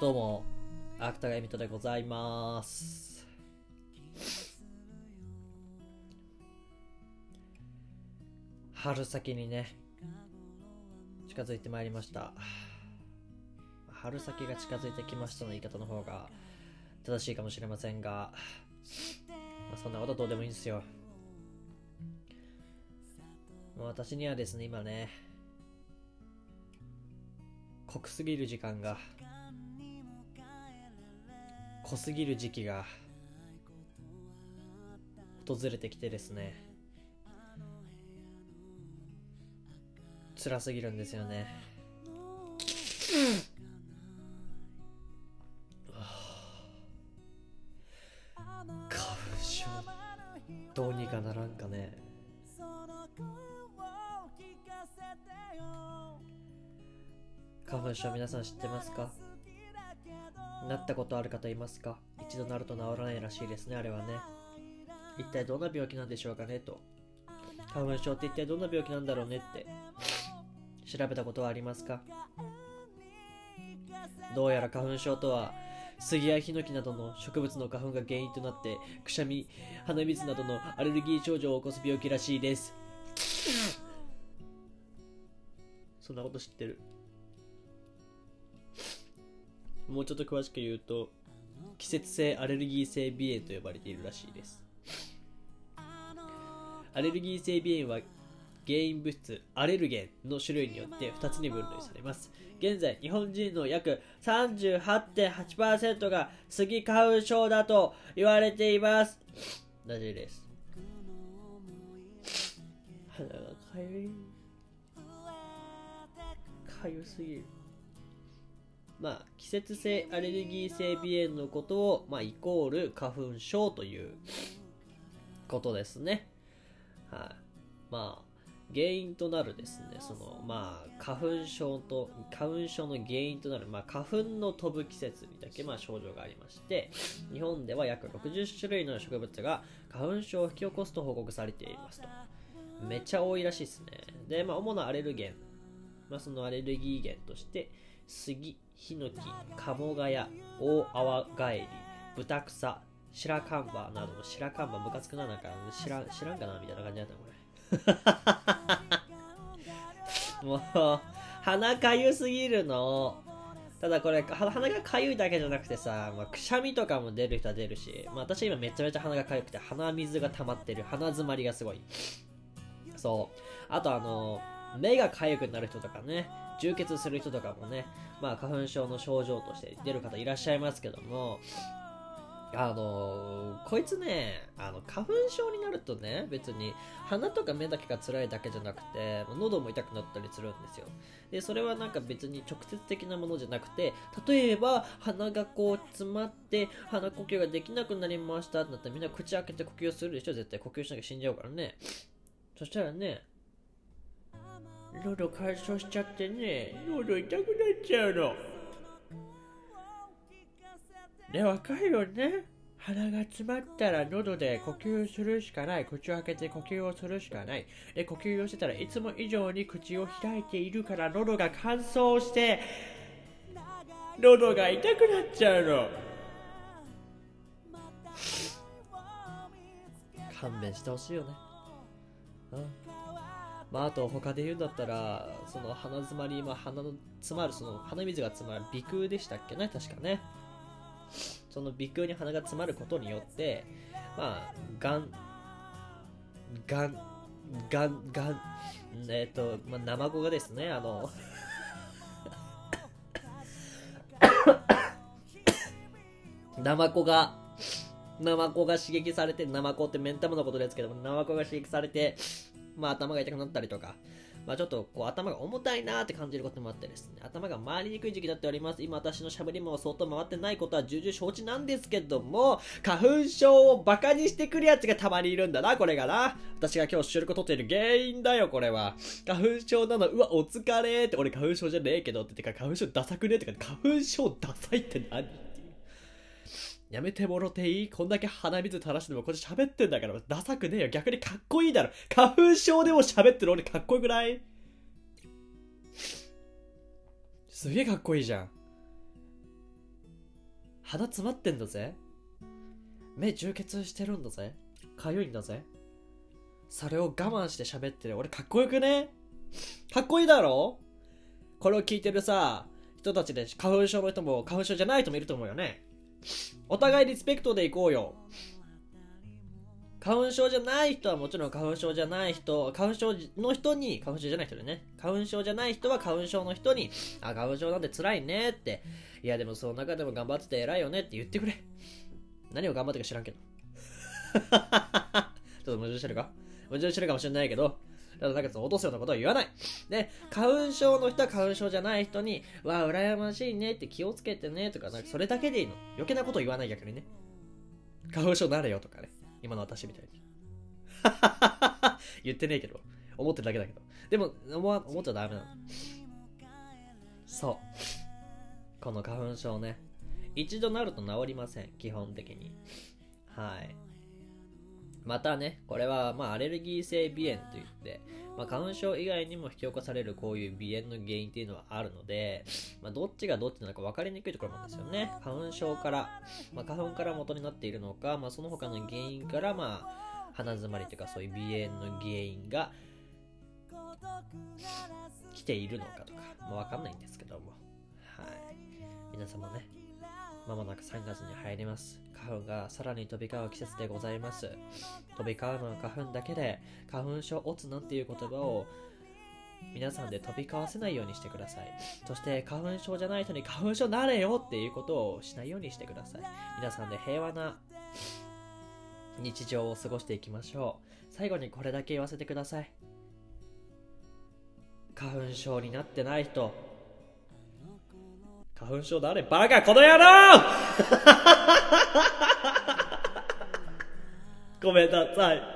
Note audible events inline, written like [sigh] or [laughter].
どうも、芥川恵美人でございます。春先にね、近づいてまいりました。春先が近づいてきましたの言い方の方が正しいかもしれませんが、まあ、そんなことどうでもいいんですよ。私にはですね、今ね、濃すぎる時間が濃すぎる時期が訪れてきてですね。辛すぎるんですよね。花粉症どうにかならんかね。花粉症皆さん知ってますか？なったことある方いますか？一度なると治らないらしいですね、あれはね。一体どんな病気なんでしょうかねと。花粉症って一体どんな病気なんだろうねって。調べたことはありますか？どうやら花粉症とは、杉やヒノキなどの植物の花粉が原因となって、くしゃみ、鼻水などのアレルギー症状を起こす病気らしいです。そんなこと知ってるもうちょっと詳しく言うと季節性アレルギー性鼻炎と呼ばれているらしいです。アレルギー性鼻炎は原因物質アレルゲンの種類によって2つに分類されます。現在日本人の約38.8%がスギ花粉症だと言われています。らしいです。鼻がかゆい。かゆすぎる。まあ、季節性アレルギー性鼻炎のことを、まあ、イコール花粉症ということですね。はい、まあ、原因となるですね、その、まあ、花粉症と、花粉症の原因となる、まあ、花粉の飛ぶ季節にだけ、まあ、症状がありまして、日本では約60種類の植物が花粉症を引き起こすと報告されていますと。めっちゃ多いらしいですね。で、まあ、主なアレルゲン、まあ、そのアレルギー源として、杉、ヒノキ、カモガヤ、オオアワガエリ、ブタクサ、白樺などの白樺ムカつくな、なんか知らん知らんかなみたいな感じだったこれ。[laughs] もう、鼻かゆすぎるの。ただこれ、鼻がかゆいだけじゃなくてさ、まあ、くしゃみとかも出る人は出るし、まあ、私今めちゃめちゃ鼻がかゆくて鼻水が溜まってる、鼻詰まりがすごい。そう。あとあの、目がかゆくなる人とかね、充血する人とかもね、まあ、花粉症の症状として出る方いらっしゃいますけども、あのこいつね、あの、花粉症になるとね、別に鼻とか目だけが辛いだけじゃなくて、喉も痛くなったりするんですよ。で、それはなんか別に直接的なものじゃなくて、例えば鼻がこう詰まって鼻呼吸ができなくなりましたってなったらみんな口開けて呼吸するでしょ絶対呼吸しなきゃ死んじゃうからね。そしたらね、喉乾燥しちゃってね、喉痛くなっちゃうの。ね、わかるよね。鼻が詰まったら喉で呼吸するしかない。口を開けて呼吸をするしかない。で、呼吸をしてたらいつも以上に口を開いているから喉が乾燥して、喉が痛くなっちゃうの。勘弁してほしいよね。うん。まあ、あと他で言うんだったら、その鼻詰まり、まあ、鼻の詰まる、その鼻水が詰まる鼻腔でしたっけね、確かね。その鼻腔に鼻が詰まることによって、まあ、がん、がん、がん、がん、えっ、と、まあ、ナマコがですね、あの、ナマコが、ナマコが刺激されて、ナマコって目ん玉のことですけども、ナマコが刺激されて、まあ頭が痛くなったりとか、まあちょっとこう頭が重たいなーって感じることもあってですね、頭が回りにくい時期だっております。今私のしゃべりも相当回ってないことは重々承知なんですけども、花粉症をバカにしてくるやつがたまにいるんだな、これがな。私が今日収録を取っている原因だよ、これは。花粉症なの、うわ、お疲れーって、俺花粉症じゃねえけどって、てか花粉症ダサくねえってか、花粉症ダサいって何やめてもろていい。こんだけ鼻水垂らしてもこっち喋ってんだからダサくねえよ。逆にかっこいいだろ。花粉症でも喋ってる俺かっこよくない。すげえかっこいいじゃん。鼻詰まってんだぜ。目充血してるんだぜ。かゆいんだぜ。それを我慢して喋ってる。俺かっこよくね。かっこいいだろ。これを聞いてるさ人たちで花粉症の人も花粉症じゃない人もいると思うよね。お互いリスペクトでいこうよ。花粉症じゃない人はもちろん花粉症じゃない人、花粉症の人に、花粉症じゃない人でね、花粉症じゃない人は花粉症の人に、あ、花粉症なんて辛いねって、いやでもその中でも頑張ってて偉いよねって言ってくれ。何を頑張ってか知らんけど。[laughs] ちょっと矛盾してるか？矛盾してるかもしれないけど、ただなんかその落とすようなことは言わない。で、花粉症の人は花粉症じゃない人に、わあ、羨ましいねって気をつけてねとか、なんかそれだけでいいの。余計なこと言わない逆にね。花粉症なれよとかね。今の私みたいに。[laughs] 言ってねえけど。思ってるだけだけど。でも、思思っちゃダメなの。そう。この花粉症ね。一度なると治りません。基本的に。はい。またね、これは、まあ、アレルギー性鼻炎といって、まあ、花粉症以外にも引き起こされるこういう鼻炎の原因っていうのはあるので、まあ、どっちがどっちなのか分かりにくいところなんですよね。花粉症から、まあ、花粉から元になっているのか、まあ、その他の原因から、まあ、鼻詰まりというかそういう鼻炎の原因が来ているのかとか、まあ、分かんないんですけども。はい。皆様ね、まもなく3月に入ります。花粉がさらに飛び交う季節でございます。飛び交うのは花粉だけで、花粉症オツなんていう言葉を皆さんで飛び交わせないようにしてください。そして花粉症じゃない人に花粉症なれよっていうことをしないようにしてください。皆さんで平和な日常を過ごしていきましょう。最後にこれだけ言わせてください。花粉症になってない人、花粉症だあれバカこの野郎 [laughs] ごめんなさい。